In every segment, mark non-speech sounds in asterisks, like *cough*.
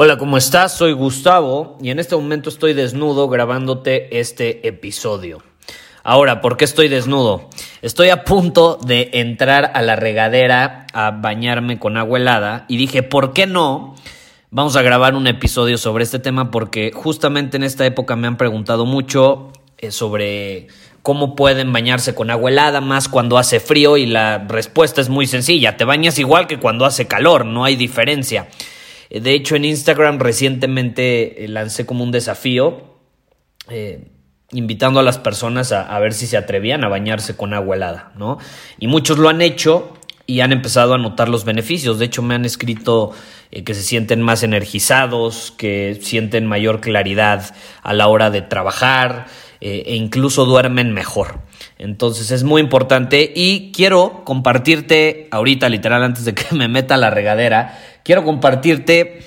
Hola, ¿cómo estás? Soy Gustavo y en este momento estoy desnudo grabándote este episodio. Ahora, ¿por qué estoy desnudo? Estoy a punto de entrar a la regadera a bañarme con agua helada y dije, ¿por qué no? Vamos a grabar un episodio sobre este tema porque justamente en esta época me han preguntado mucho eh, sobre cómo pueden bañarse con agua helada más cuando hace frío y la respuesta es muy sencilla, te bañas igual que cuando hace calor, no hay diferencia. Eh, de hecho, en Instagram recientemente eh, lancé como un desafío, eh, invitando a las personas a, ver si se atrevían a bañarse con agua helada, ¿no? Y muchos lo han hecho y han empezado a notar los beneficios. De hecho, me han escrito que se sienten más energizados, que sienten mayor claridad a la hora de trabajar e incluso duermen mejor. Entonces es muy importante y quiero compartirte ahorita, literal, antes de que *laughs* me meta la regadera, quiero compartirte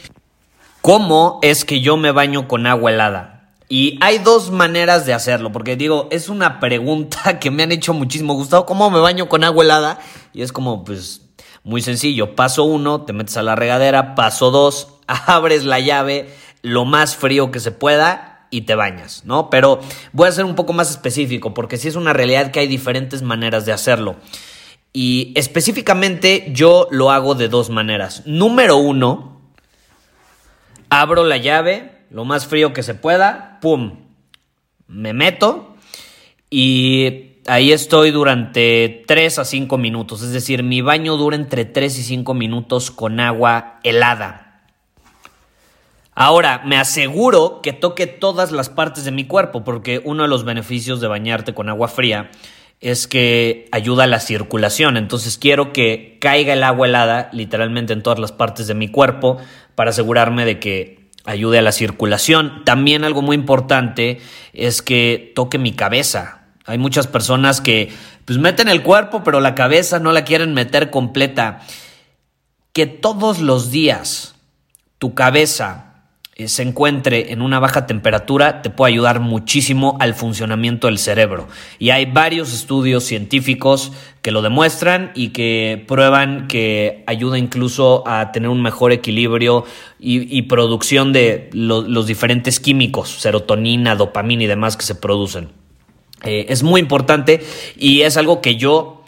cómo es que yo me baño con agua helada. Y hay dos maneras de hacerlo, porque digo, es una pregunta *laughs* que me han hecho muchísimo. Gustavo, ¿cómo me baño con agua helada? Y es como, pues, muy sencillo. Paso uno, te metes a la regadera. Paso dos, *laughs* abres la llave lo más frío que se pueda y te bañas, ¿no? Pero voy a ser un poco más específico, porque sí es una realidad que hay diferentes maneras de hacerlo. Y específicamente yo lo hago de dos maneras. Número uno, abro la llave lo más frío que se pueda, ¡pum! Me meto y ahí estoy durante 3 a 5 minutos. Es decir, mi baño dura entre 3 y 5 minutos con agua helada. Ahora, me aseguro que toque todas las partes de mi cuerpo, porque uno de los beneficios de bañarte con agua fría es que ayuda a la circulación. Entonces quiero que caiga el agua helada literalmente en todas las partes de mi cuerpo para asegurarme de que ayude a la circulación. También algo muy importante es que toque mi cabeza. Hay muchas personas que pues meten el cuerpo pero la cabeza no la quieren meter completa. Que todos los días tu cabeza se encuentre en una baja temperatura te puede ayudar muchísimo al funcionamiento del cerebro. Y hay varios estudios científicos que lo demuestran y que prueban que ayuda incluso a tener un mejor equilibrio y, producción de los diferentes químicos, serotonina, dopamina y demás que se producen. Eh, es muy importante y es algo que yo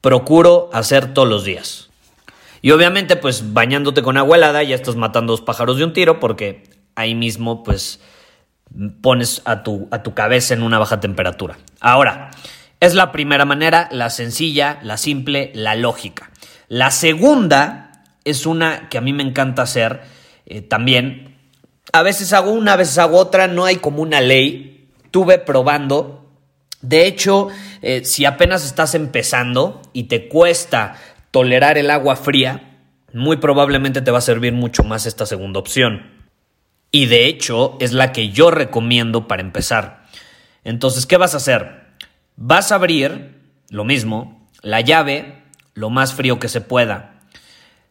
procuro hacer todos los días. Y obviamente, pues bañándote con agua helada ya estás matando dos pájaros de un tiro porque ahí mismo, pues pones a tu, a tu cabeza en una baja temperatura. Ahora, es la primera manera, la sencilla, la simple, la lógica. La segunda es una que a mí me encanta hacer eh, también. A veces hago una, a veces hago otra, no hay como una ley. Tuve probando. De hecho, eh, si apenas estás empezando y te cuesta tolerar el agua fría, muy probablemente te va a servir mucho más esta segunda opción. Y de hecho es la que yo recomiendo para empezar. Entonces, ¿qué vas a hacer? Vas a abrir lo mismo, la llave lo más frío que se pueda.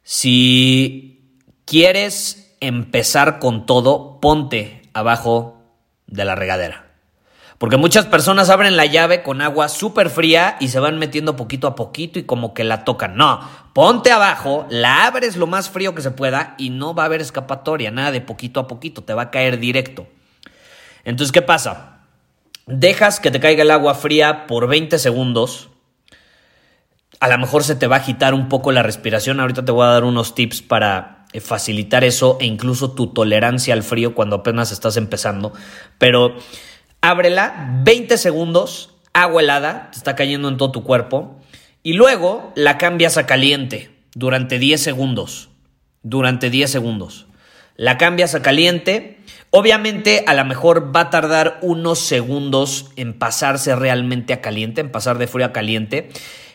Si quieres empezar con todo, ponte abajo de la regadera. Porque muchas personas abren la llave con agua súper fría y se van metiendo poquito a poquito y como que la tocan. No, ponte abajo, la abres lo más frío que se pueda y no va a haber escapatoria, nada de poquito a poquito, te va a caer directo. Entonces, ¿qué pasa? Dejas que te caiga el agua fría por 20 segundos. A lo mejor se te va a agitar un poco la respiración. Ahorita te voy a dar unos tips para eh, facilitar eso e incluso tu tolerancia al frío cuando apenas estás empezando. Pero ábrela 20 segundos, agua helada, te está cayendo en todo tu cuerpo, y luego la cambias a caliente durante 10 segundos. Durante 10 segundos. La cambias a caliente. Obviamente a lo mejor va a tardar unos segundos en pasarse realmente a caliente, en pasar de frío a caliente.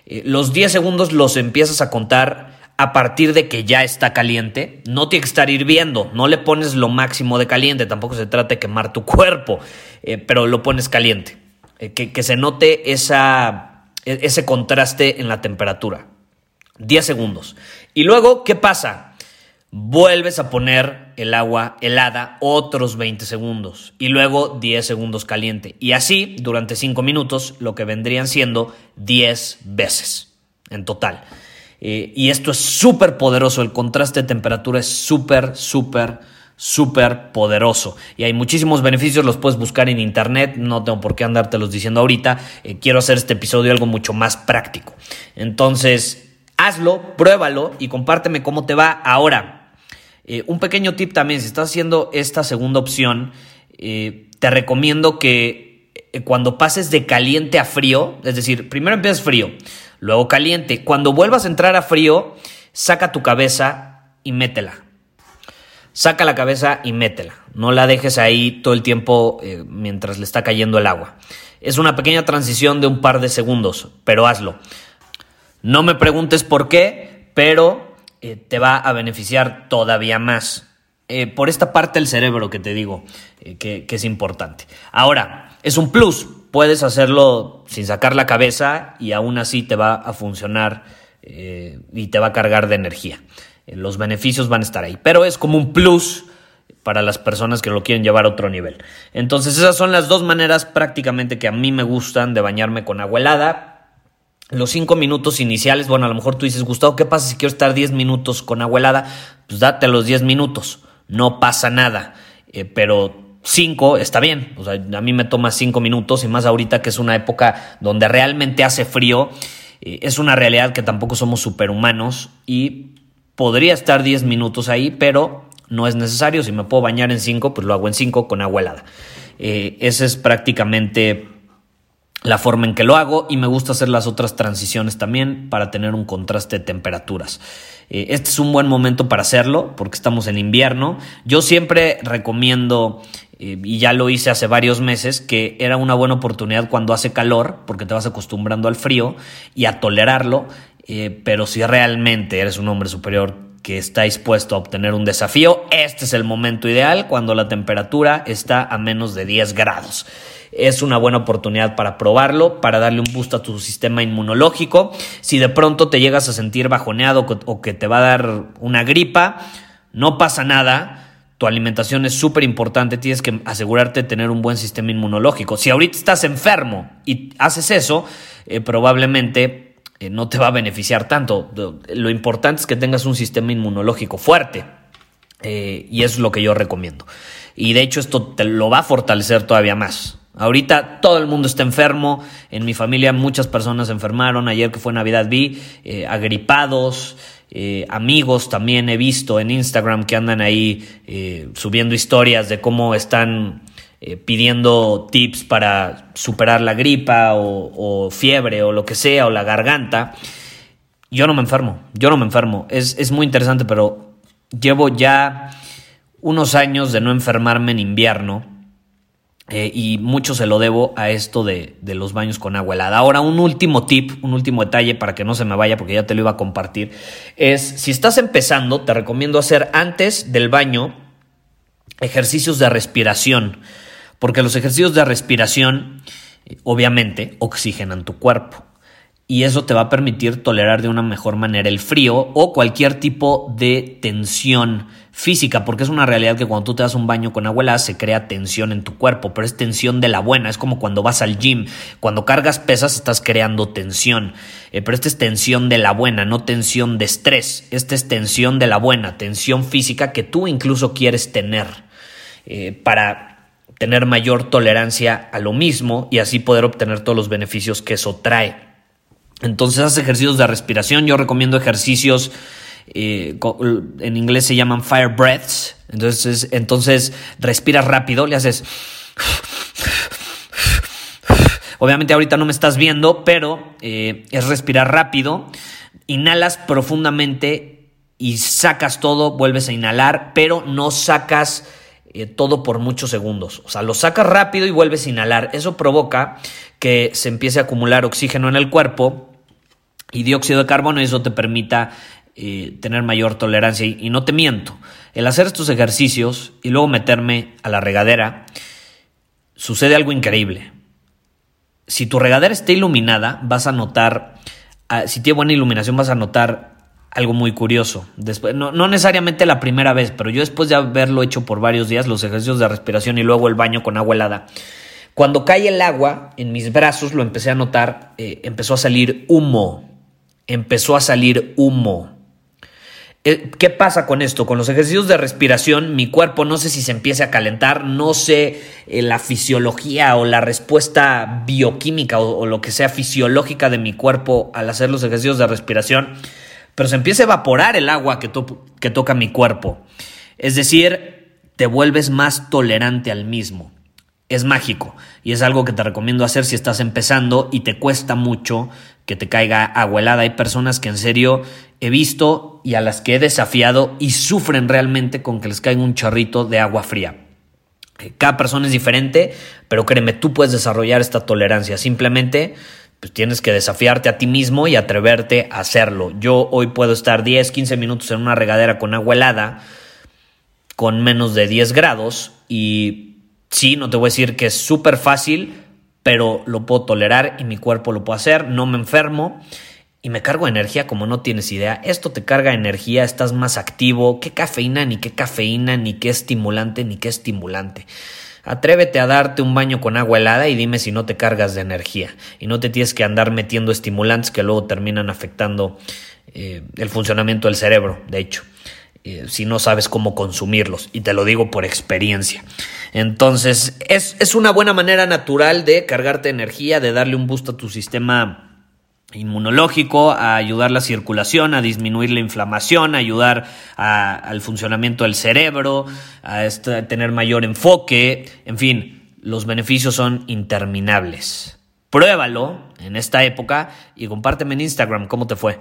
Eh, los 10 segundos los empiezas a contar a partir de que ya está caliente. No tiene que estar hirviendo, no le pones lo máximo de caliente, tampoco se trata de quemar tu cuerpo, eh, pero lo pones caliente. Eh, que, se note esa, e, ese contraste en la temperatura. 10 segundos. Y luego, ¿qué pasa? Vuelves a poner el agua helada otros 20 segundos y luego 10 segundos caliente. Y así durante 5 minutos, lo que vendrían siendo 10 veces en total. Eh, y esto es súper poderoso, el contraste de temperatura es súper, súper, súper poderoso. Y hay muchísimos beneficios, los puedes buscar en internet, no tengo por qué andártelos diciendo ahorita. Eh, quiero hacer este episodio algo mucho más práctico. Entonces, hazlo, pruébalo y compárteme cómo te va ahora. Eh, un pequeño tip también, si estás haciendo esta segunda opción, te recomiendo que cuando pases de caliente a frío, es decir, primero empiezas frío, luego caliente, cuando vuelvas a entrar a frío, saca tu cabeza y métela. Saca la cabeza y métela. No la dejes ahí todo el tiempo mientras le está cayendo el agua. Es una pequeña transición de un par de segundos, pero hazlo. No me preguntes por qué, pero eh, te va a beneficiar todavía más. Eh, por esta parte del cerebro que te digo eh, que, es importante. Ahora, es un plus. Puedes hacerlo sin sacar la cabeza y aún así te va a funcionar y te va a cargar de energía. los beneficios van a estar ahí. Pero es como un plus para las personas que lo quieren llevar a otro nivel. Entonces esas son las dos maneras prácticamente que a mí me gustan de bañarme con agua helada los cinco minutos iniciales, bueno, a lo mejor tú dices, Gustavo, ¿qué pasa si quiero estar 10 minutos con agua helada? Pues date los 10 minutos, no pasa nada, eh, pero 5 está bien, o sea, a mí me toma 5 minutos y más ahorita que es una época donde realmente hace frío, eh, es una realidad que tampoco somos superhumanos y podría estar 10 minutos ahí, pero no es necesario, si me puedo bañar en 5, pues lo hago en 5 con agua helada. Eh, ese es prácticamente la forma en que lo hago y me gusta hacer las otras transiciones también para tener un contraste de temperaturas. Eh, este es un buen momento para hacerlo porque estamos en invierno. Yo siempre recomiendo, y ya lo hice hace varios meses, que era una buena oportunidad cuando hace calor porque te vas acostumbrando al frío y a tolerarlo, eh, pero si realmente eres un hombre superior que está dispuesto a obtener un desafío, este es el momento ideal cuando la temperatura está a menos de 10 grados es una buena oportunidad para probarlo, para darle un boost a tu sistema inmunológico. Si de pronto te llegas a sentir bajoneado o que te va a dar una gripa, no pasa nada. Tu alimentación es súper importante, tienes que asegurarte de tener un buen sistema inmunológico. Si ahorita estás enfermo y haces eso, eh, probablemente eh, no te va a beneficiar tanto. Lo importante es que tengas un sistema inmunológico fuerte. Eh, y es lo que yo recomiendo. Y de hecho esto te lo va a fortalecer todavía más. Ahorita todo el mundo está enfermo, en mi familia muchas personas se enfermaron, ayer que fue Navidad vi eh, agripados, eh, amigos también he visto en Instagram que andan ahí eh, subiendo historias de cómo están pidiendo tips para superar la gripa o, fiebre o lo que sea o la garganta. Yo no me enfermo, yo no me enfermo, es, es muy interesante, pero llevo ya unos años de no enfermarme en invierno eh, y mucho se lo debo a esto de, los baños con agua helada. Ahora, un último tip, un último detalle para que no se me vaya, porque ya te lo iba a compartir, es si estás empezando, te recomiendo hacer antes del baño ejercicios de respiración, porque los ejercicios de respiración, obviamente, oxigenan tu cuerpo y eso te va a permitir tolerar de una mejor manera el frío o cualquier tipo de tensión física, porque es una realidad que cuando tú te das un baño con agua se crea tensión en tu cuerpo, pero es tensión de la buena, es como cuando vas al gym, cuando cargas pesas estás creando tensión, eh, pero esta es tensión de la buena, no tensión de estrés, esta es tensión de la buena, tensión física que tú incluso quieres tener eh, para tener mayor tolerancia a lo mismo y así poder obtener todos los beneficios que eso trae. Entonces haz ejercicios de respiración. Yo recomiendo ejercicios eh, en inglés se llaman fire breaths. Entonces, entonces respiras rápido, le haces... Obviamente ahorita no me estás viendo, pero eh, es respirar rápido. Inhalas profundamente y sacas todo, vuelves a inhalar, pero no sacas eh, todo por muchos segundos. O sea, lo sacas rápido y vuelves a inhalar. Eso provoca que se empiece a acumular oxígeno en el cuerpo y dióxido de carbono eso te permita eh, tener mayor tolerancia. Y, y no te miento, el hacer estos ejercicios y luego meterme a la regadera, sucede algo increíble. Si tu regadera está iluminada, vas a notar, ah, si tiene buena iluminación, vas a notar algo muy curioso. Después, no, no, necesariamente la primera vez, pero yo después de haberlo hecho por varios días, los ejercicios de respiración y luego el baño con agua helada, cuando cae el agua en mis brazos, lo empecé a notar, eh, empezó a salir humo, empezó a salir humo. Eh, ¿Qué pasa con esto? Con los ejercicios de respiración, mi cuerpo no sé si se empieza a calentar, no sé eh, la fisiología o la respuesta bioquímica o, lo que sea fisiológica de mi cuerpo al hacer los ejercicios de respiración, pero se empieza a evaporar el agua que, to que toca mi cuerpo. Es decir, te vuelves más tolerante al mismo. Es mágico y es algo que te recomiendo hacer si estás empezando y te cuesta mucho que te caiga agua helada. Hay personas que en serio he visto y a las que he desafiado y sufren realmente con que les caiga un chorrito de agua fría. Eh, cada persona es diferente, pero créeme, tú puedes desarrollar esta tolerancia. Simplemente pues tienes que desafiarte a ti mismo y atreverte a hacerlo. Yo hoy puedo estar 10, 15 minutos en una regadera con agua helada con menos de 10 grados y sí, no te voy a decir que es súper fácil, pero lo puedo tolerar y mi cuerpo lo puede hacer, no me enfermo y me cargo energía como no tienes idea. Esto te carga energía, estás más activo. ¿Qué cafeína, ni qué cafeína, ni qué estimulante, ni qué estimulante? Atrévete a darte un baño con agua helada y dime si no te cargas de energía y no te tienes que andar metiendo estimulantes que luego terminan afectando eh, el funcionamiento del cerebro, de hecho. Eh, si no sabes cómo consumirlos. Y te lo digo por experiencia. Entonces, es, es una buena manera natural de cargarte energía, de darle un boost a tu sistema inmunológico, a ayudar la circulación, a disminuir la inflamación, a ayudar a, al funcionamiento del cerebro, a este, tener mayor enfoque, en fin, los beneficios son interminables. Pruébalo en esta época y compárteme en Instagram cómo te fue.